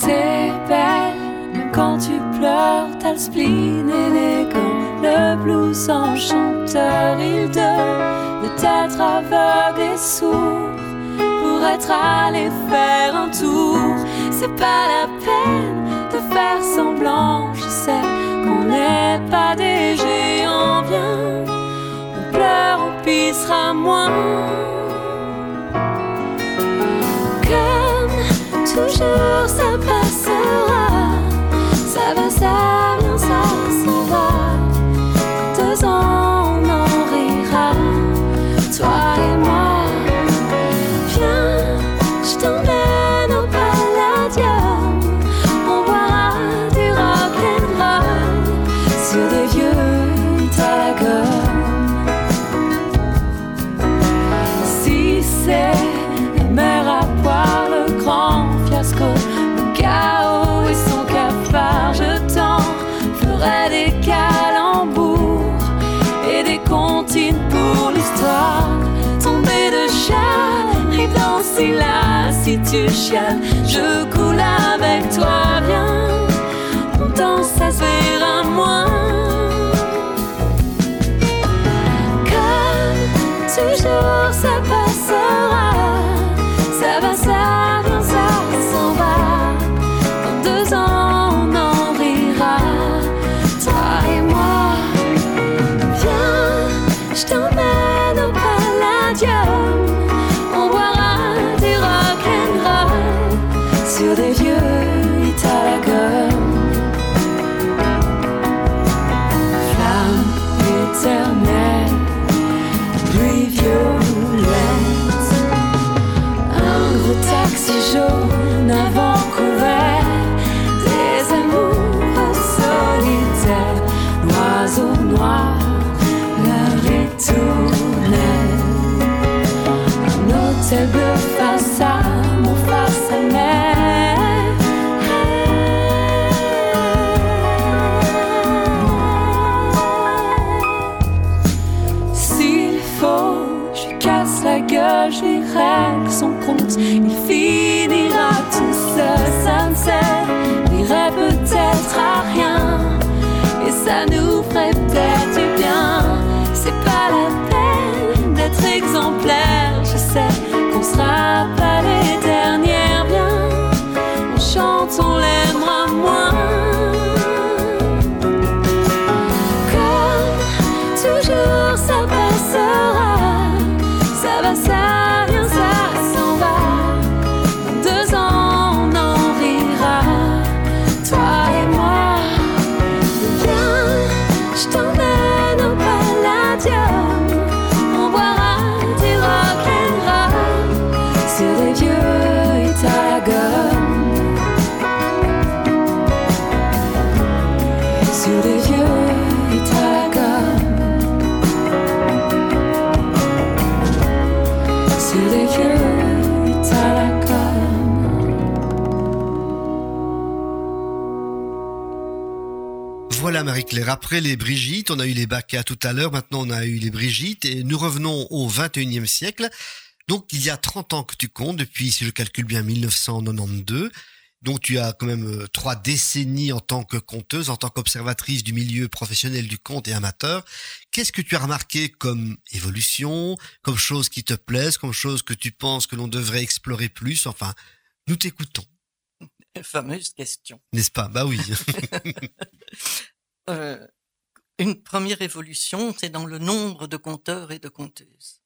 T'es belle, quand tu pleures, t'as le spleen élégant le blues enchanteur, il donne de t'être aveugle et sourd pour être allé faire un tour. C'est pas la peine de faire semblant, je sais qu'on n'est pas des géants. Viens, on pleure, on pissera moins. Comme toujours, ça passera, ça va, ça vient, ça si tu chiales, je much. Il finira tout seul, sunset. Après les Brigitte, on a eu les Bacca tout à l'heure, maintenant on a eu les Brigitte et nous revenons au 21e siècle. Donc il y a 30 ans que tu comptes, depuis, si je calcule bien, 1992. Donc tu as quand même euh, trois décennies en tant que conteuse, en tant qu'observatrice du milieu professionnel du conte et amateur. Qu'est-ce que tu as remarqué comme évolution, comme chose qui te plaise, comme chose que tu penses que l'on devrait explorer plus? Enfin, nous t'écoutons. Fameuse question. N'est-ce pas? Bah oui. <laughs> <laughs> Euh, une première évolution, c'est dans le nombre de conteurs et de conteuses.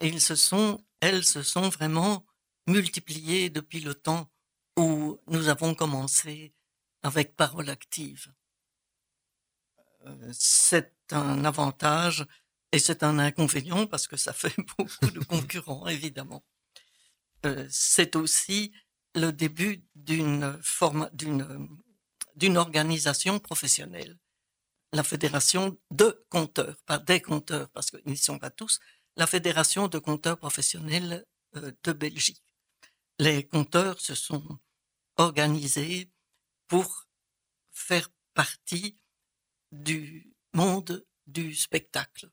Et ils se sont, elles se sont vraiment multipliées depuis le temps où nous avons commencé avec parole active. Euh, c'est un avantage et c'est un inconvénient parce que ça fait <laughs> beaucoup de concurrents, évidemment. Euh, c'est aussi le début d'une forme, d'une, d'une organisation professionnelle. La fédération de compteurs, pas des compteurs, parce qu'ils ne sont pas tous, la fédération de compteurs professionnels euh, de Belgique. Les compteurs se sont organisés pour faire partie du monde du spectacle,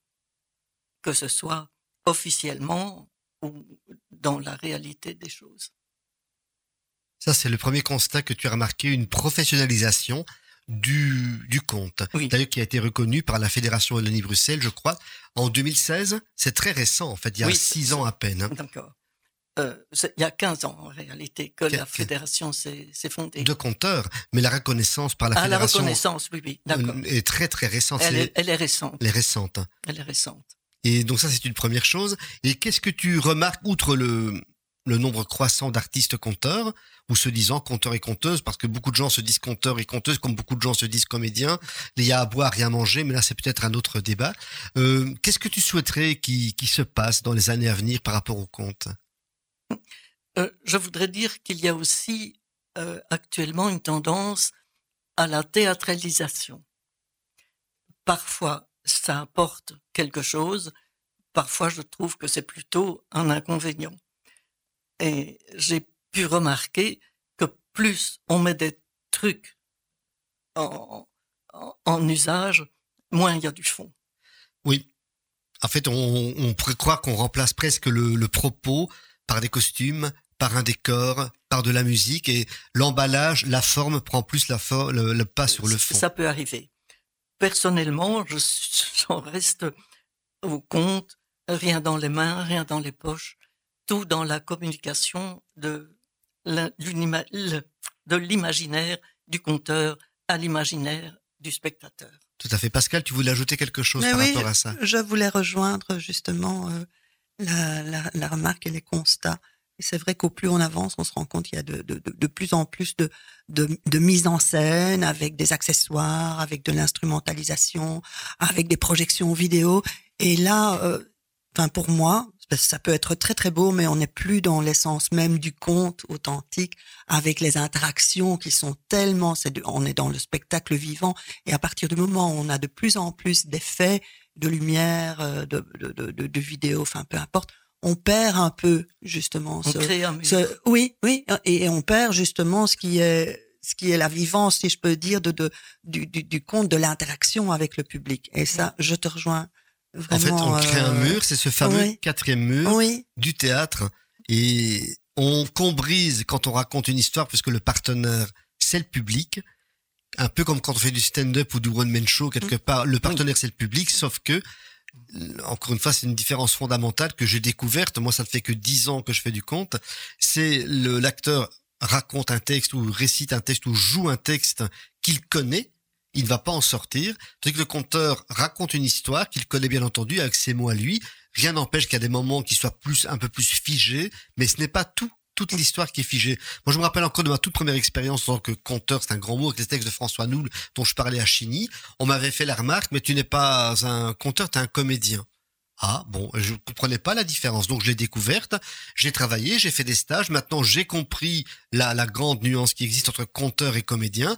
que ce soit officiellement ou dans la réalité des choses. Ça, c'est le premier constat que tu as remarqué, une professionnalisation du, du conte. Oui. D'ailleurs, qui a été reconnu par la Fédération Wallonie-Bruxelles, je crois, en 2016. C'est très récent, en fait, il y a Oui, six ans à peine. hein. D'accord. Euh, il y a 15 ans en réalité que la fédération s'est fondée. De compteurs, mais la reconnaissance par la ah, la Fédération reconnaissance, oui, oui, d'accord. est très très récente. Elle est, elle est récente. Elle est récente. Et donc ça, c'est une première chose. Et qu'est-ce que tu remarques, outre le, le nombre croissant d'artistes conteurs, ou se disant conteurs et conteuses, parce que beaucoup de gens se disent conteurs et conteuses, comme beaucoup de gens se disent comédiens. Il y a à boire et à manger, mais là, c'est peut-être un autre débat. Euh, qu'est-ce que tu souhaiterais qui, se passe dans les années à venir par rapport au conte? Euh, je voudrais dire qu'il y a aussi euh, actuellement une tendance à la théâtralisation. Parfois, ça apporte quelque chose, parfois je trouve que c'est plutôt un inconvénient. Et j'ai pu remarquer que plus on met des trucs en, en- en usage, moins il y a du fond. Oui. En fait, on, on pourrait croire qu'on remplace presque le, le propos par des costumes, par un décor, par de la musique, et l'emballage, la forme prend plus la for- le, le pas sur le fond. Ça peut arriver. Personnellement, je <laughs> j'en reste au compte, rien dans les mains, rien dans les poches, tout dans la communication de l'imaginaire du conteur à l'imaginaire du spectateur. Tout à fait. Pascal, tu voulais ajouter quelque chose Mais par oui, rapport à ça? Je voulais rejoindre justement euh, la, la, la remarque et les constats. Et c'est vrai qu'au plus on avance, on se rend compte qu'il y a de, de, de, de plus en plus de, de, de mise en scène avec des accessoires, avec de l'instrumentalisation, avec des projections vidéo. Et là, euh, enfin pour moi, parce que ça peut être très très beau, mais on n'est plus dans l'essence même du conte authentique, avec les interactions qui sont tellement, on est dans le spectacle vivant, et à partir du moment où on a de plus en plus d'effets, de lumière, euh, de, de, de, de, de vidéos, enfin peu importe, on perd un peu justement On ce, crée un ce- oui, oui, et, et on perd justement ce qui est ce qui est la vivance, si je peux dire, de, de du, du, du conte de l'interaction avec le public. Et ça, je te rejoins En fait, on crée un euh, mur, c'est ce fameux oui. quatrième mur Oui, du théâtre, et on combrise quand on raconte une histoire, puisque le partenaire, c'est le public. Un peu comme quand on fait du stand-up ou du one-man show, quelque part, le partenaire, c'est le public, sauf que, euh, encore une fois, c'est une différence fondamentale que j'ai découverte. Moi, ça ne fait que dix ans que je fais du conte. C'est l'acteur raconte un texte ou récite un texte ou joue un texte qu'il connaît. Il ne va pas en sortir. Tandis que le conteur raconte une histoire qu'il connaît bien entendu avec ses mots à lui. Rien n'empêche qu'il y a des moments qui soient plus, un peu plus figés, mais ce n'est pas tout toute l'histoire qui est figée. Moi, je me rappelle encore de ma toute première expérience en tant que conteur, c'est un grand mot, avec les textes de François Noul, dont je parlais à Chigny. On m'avait fait la remarque, mais tu n'es pas un conteur, tu es un comédien. Ah, bon, je comprenais pas la différence. Donc, je l'ai découverte, j'ai travaillé, j'ai fait des stages. Maintenant, j'ai compris la, la grande nuance qui existe entre conteur et comédien.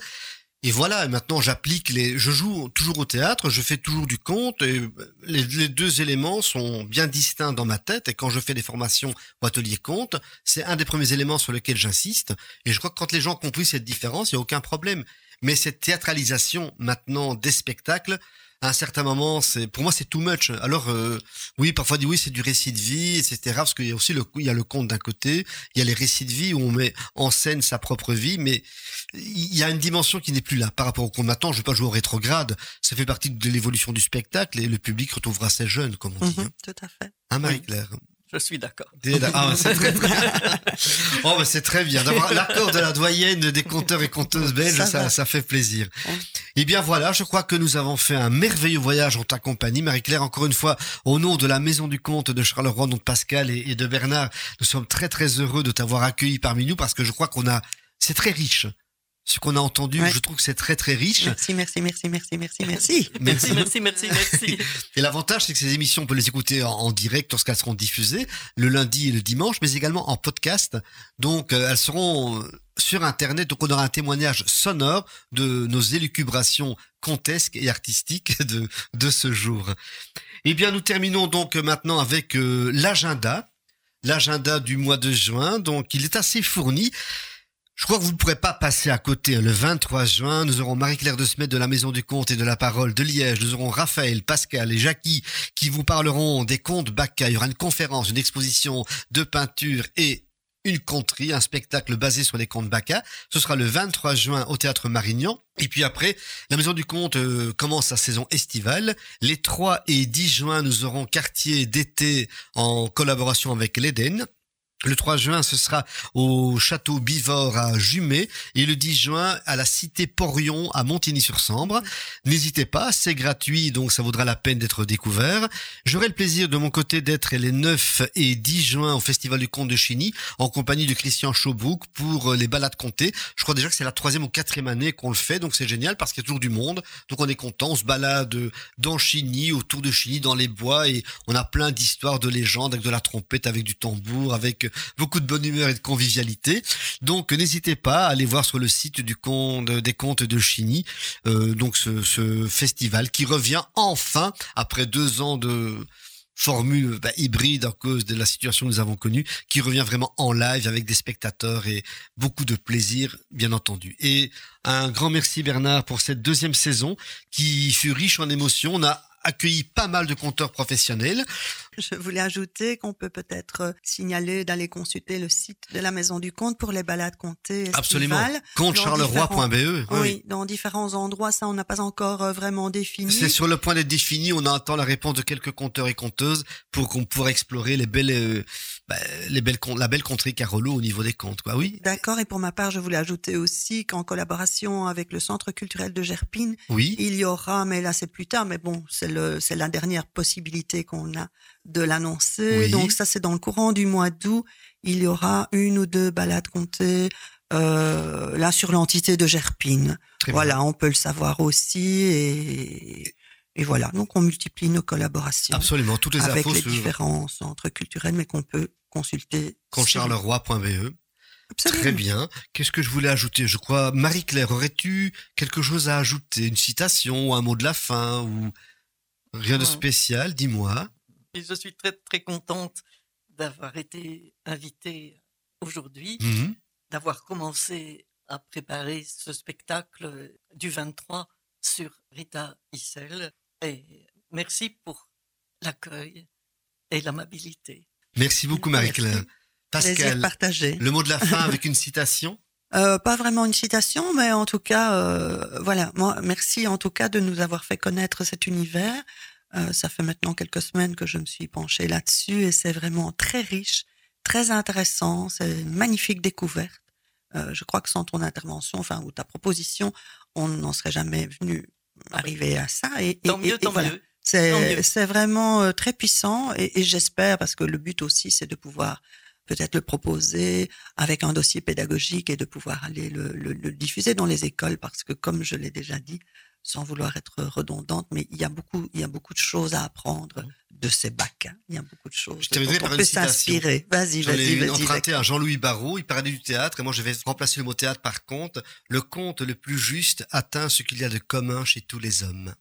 Et voilà, maintenant j'applique les. Je joue toujours au théâtre, je fais toujours du conte, et les, deux éléments sont bien distincts dans ma tête. Et quand je fais des formations au atelier conte, c'est un des premiers éléments sur lesquels j'insiste. Et je crois que quand les gens ont compris cette différence, il n'y a aucun problème. Mais cette théâtralisation maintenant des spectacles, à un certain moment, c'est pour moi c'est too much. Alors euh, oui, parfois dit oui c'est du récit de vie, etc. Parce qu'il y a aussi le il y a le conte d'un côté, il y a les récits de vie où on met en scène sa propre vie, mais il y a une dimension qui n'est plus là par rapport au conte maintenant. Je vais pas jouer au rétrograde, ça fait partie de l'évolution du spectacle et le public retrouvera ses jeunes, comme on dit. Mhm, hein. tout à fait. Hein, Marie-Claire? Je suis d'accord. Ah, c'est très, très... <laughs> Oh, mais c'est très bien d'avoir l'accord de la doyenne des conteurs et conteuses belges, Ça ça, fait plaisir. Eh bien voilà, je crois que nous avons fait un merveilleux voyage en ta compagnie, Marie-Claire. Encore une fois, au nom de la Maison du Comte de Charleroi, de Pascal et, et de Bernard, nous sommes très très heureux de t'avoir accueilli parmi nous parce que je crois qu'on a, c'est très riche. Ce qu'on a entendu, Ouais. je trouve que c'est très très riche. Merci, merci, merci, merci, merci, merci. Merci, merci, <laughs> merci, merci. <laughs> Et l'avantage, c'est que ces émissions, on peut les écouter en, en direct lorsqu'elles seront diffusées, le lundi et le dimanche, mais également en podcast. Donc, euh, elles seront euh, sur Internet. Donc, on aura un témoignage sonore de nos élucubrations contesques et artistiques <laughs> de, de ce jour. Eh bien, nous terminons donc maintenant avec euh, l'agenda. L'agenda du mois de juin. Donc, il est assez fourni. Je crois que vous ne pourrez pas passer à côté. Le 23 juin, nous aurons Marie-Claire de Smet de la Maison du Conte et de la Parole de Liège. Nous aurons Raphaël, Pascal et Jackie qui vous parleront des contes Bacca. Il y aura une conférence, une exposition de peinture et une conterie, un spectacle basé sur les contes Bacca. Ce sera le 23 juin au Théâtre Marignan. Et puis après, la Maison du Conte euh, commence sa saison estivale. Les 3 et 10 juin, nous aurons Quartier d'été en collaboration avec l'Éden. Le 3 juin, ce sera au château Bivort à Jumet et le 10 juin à la cité Porion à Montigny-sur-Sambre. N'hésitez pas, c'est gratuit, donc ça vaudra la peine d'être découvert. J'aurai le plaisir de mon côté d'être les 9 et 10 juin au Festival du Conte de Chigny en compagnie de Christian Chaubrook pour les balades comptées. Je crois déjà que c'est la troisième ou quatrième année qu'on le fait, donc c'est génial parce qu'il y a toujours du monde. Donc on est content, on se balade dans Chigny, autour de Chigny, dans les bois et on a plein d'histoires, de légendes avec de la trompette, avec du tambour, avec beaucoup de bonne humeur et de convivialité. Donc n'hésitez pas à aller voir sur le site du conte des contes de Chigny, euh, donc ce, festival qui revient enfin après deux ans de formule bah, hybride à cause de la situation que nous avons connue, qui revient vraiment en live avec des spectateurs et beaucoup de plaisir, bien entendu. Et un grand merci Bernard pour cette deuxième saison qui fut riche en émotions. On a accueilli pas mal de conteurs professionnels. <laughs> Je voulais ajouter qu'on peut peut-être euh, signaler d'aller consulter le site de la Maison du Conte pour les balades comptées Absolument. Comptecharleroi.be. Oui, dans différents endroits, ça on n'a pas encore euh, vraiment défini. C'est sur le point d'être défini. On attend la réponse de quelques compteurs et compteuses pour qu'on pourra explorer les belles, euh, bah, les belles, la belle contrée Carolo au niveau des comptes. Quoi. Oui, D'accord, et pour ma part, je voulais ajouter aussi qu'en collaboration avec le Centre culturel de Gerpine, oui. il y aura, mais là c'est plus tard, mais bon, c'est le, c'est la dernière possibilité qu'on a de l'annoncer. Oui. Donc ça, c'est dans le courant du mois d'août. Il y aura une ou deux balades comptées euh, là sur l'entité de Gerpine. Très bien. Voilà, on peut le savoir aussi et, et voilà. Donc on multiplie nos collaborations Absolument. Toutes les avec infos les sur différents centres culturels, mais qu'on peut consulter. Absolument. Très bien. Qu'est-ce que je voulais ajouter? Je crois, Marie-Claire, aurais-tu quelque chose à ajouter? Une citation ou un mot de la fin ou rien de Ouais. spécial? Dis-moi. Et je suis très, très contente d'avoir été invitée aujourd'hui, Mhm. d'avoir commencé à préparer ce spectacle du 23 sur Rita Issel. Et merci pour l'accueil et l'amabilité. Merci beaucoup, Marie-Claire. Pascal, partagé. le mot de la fin avec <laughs> une citation? Euh, pas vraiment une citation, mais en tout cas, euh, voilà. Moi, merci en tout cas de nous avoir fait connaître cet univers. Euh, ça fait maintenant quelques semaines que je me suis penchée là-dessus et c'est vraiment très riche, très intéressant. C'est une magnifique découverte. Euh, je crois que sans ton intervention, enfin ou ta proposition, on n'en serait jamais venu arriver à ça. Et, Tant et- mieux, et tant voilà. mieux. C'est vraiment euh, très puissant et, et j'espère, parce que le but aussi, c'est de pouvoir peut-être le proposer avec un dossier pédagogique et de pouvoir aller le, le- le diffuser dans les écoles, parce que comme je l'ai déjà dit, sans vouloir être redondante, mais il y a beaucoup, il y a beaucoup de choses à apprendre de ces bacs. hein. Il y a beaucoup de choses Je terminerai on par une peut s'inspirer. Vas-y, vas-y, vas-y. empruntée à Jean-Louis Barrault. Il parlait du théâtre et moi je vais remplacer le mot théâtre par conte. Le conte le plus juste atteint ce qu'il y a de commun chez tous les hommes.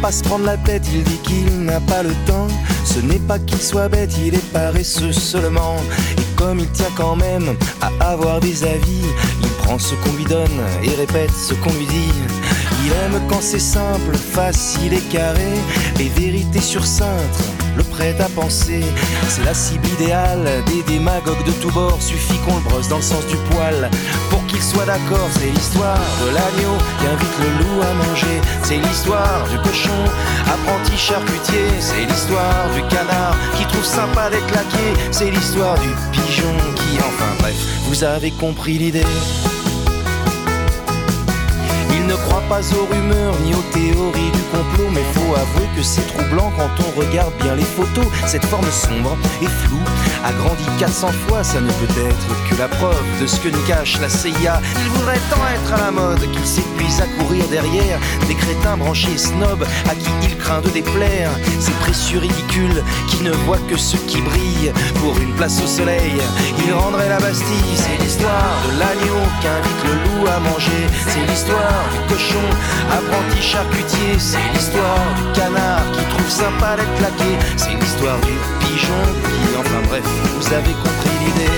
Pas se prendre la tête, il dit qu'il n'a pas le temps. Ce n'est pas qu'il soit bête, il est paresseux seulement. Et comme il tient quand même à avoir des avis, il prend ce qu'on lui donne et répète ce qu'on lui dit. Il aime quand c'est simple, facile et carré, les vérités sur cintre, le prêt à penser. C'est la cible idéale des démagogues de tous bords, suffit qu'on le brosse dans le sens du poil pour qu'il soit d'accord. C'est l'histoire de l'agneau qui invite le loup à manger, c'est l'histoire du cochon, apprenti charcutier, c'est l'histoire du canard qui trouve sympa d'être laqué, c'est l'histoire du pigeon qui, enfin bref, vous avez compris l'idée. Ne croit pas aux rumeurs ni aux théories du complot, mais faut avouer que c'est troublant quand on regarde bien les photos. Cette forme sombre et floue a grandi 400 fois, ça ne peut être que la preuve de ce que nous cache la CIA. Il voudrait tant être à la mode qu'il s'épuise à courir derrière des crétins branchés snobs à qui il craint de déplaire. Ces précieux ridicules qui ne voient que ce qui brille pour une place au soleil. Il rendrait la Bastille, c'est l'histoire de l'agneau qu'invite le loup à manger. C'est l'histoire cochon, apprenti charcutier. C'est l'histoire du canard qui trouve sympa d'être claqué. C'est l'histoire du pigeon qui, enfin bref, vous avez compris l'idée.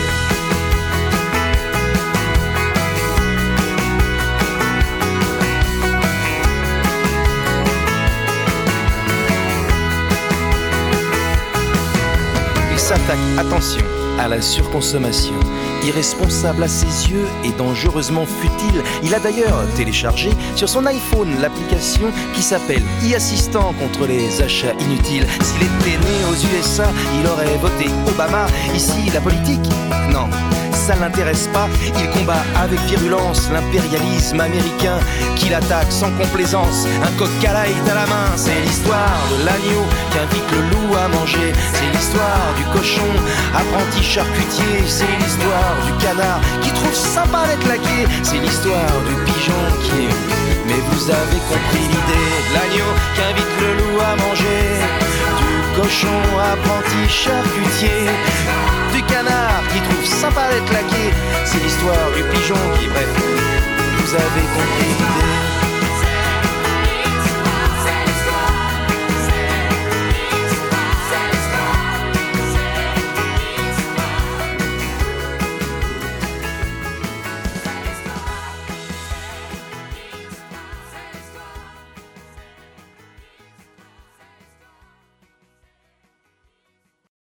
Il s'attaque, attention, à la surconsommation. Irresponsable à ses yeux et dangereusement futile, il a d'ailleurs téléchargé sur son iPhone l'application qui s'appelle e-assistant contre les achats inutiles. S'il était né aux USA, il aurait voté Obama. Ici, la politique? Non, ça l'intéresse pas. Il combat avec virulence l'impérialisme américain qu'il attaque sans complaisance. Un coq à light à la main, c'est l'histoire de l'agneau qui invite le loup à manger. C'est l'histoire du cochon, apprenti charcutier. C'est l'histoire du canard qui trouve sympa d'être laqué. C'est l'histoire du pigeon qui. Mais vous avez compris l'idée. L'agneau qui invite le loup à manger. Du cochon, apprenti charcutier du canard qui trouve sympa d'être laqué. C'est l'histoire du pigeon qui, bref, vous avez compris l'idée.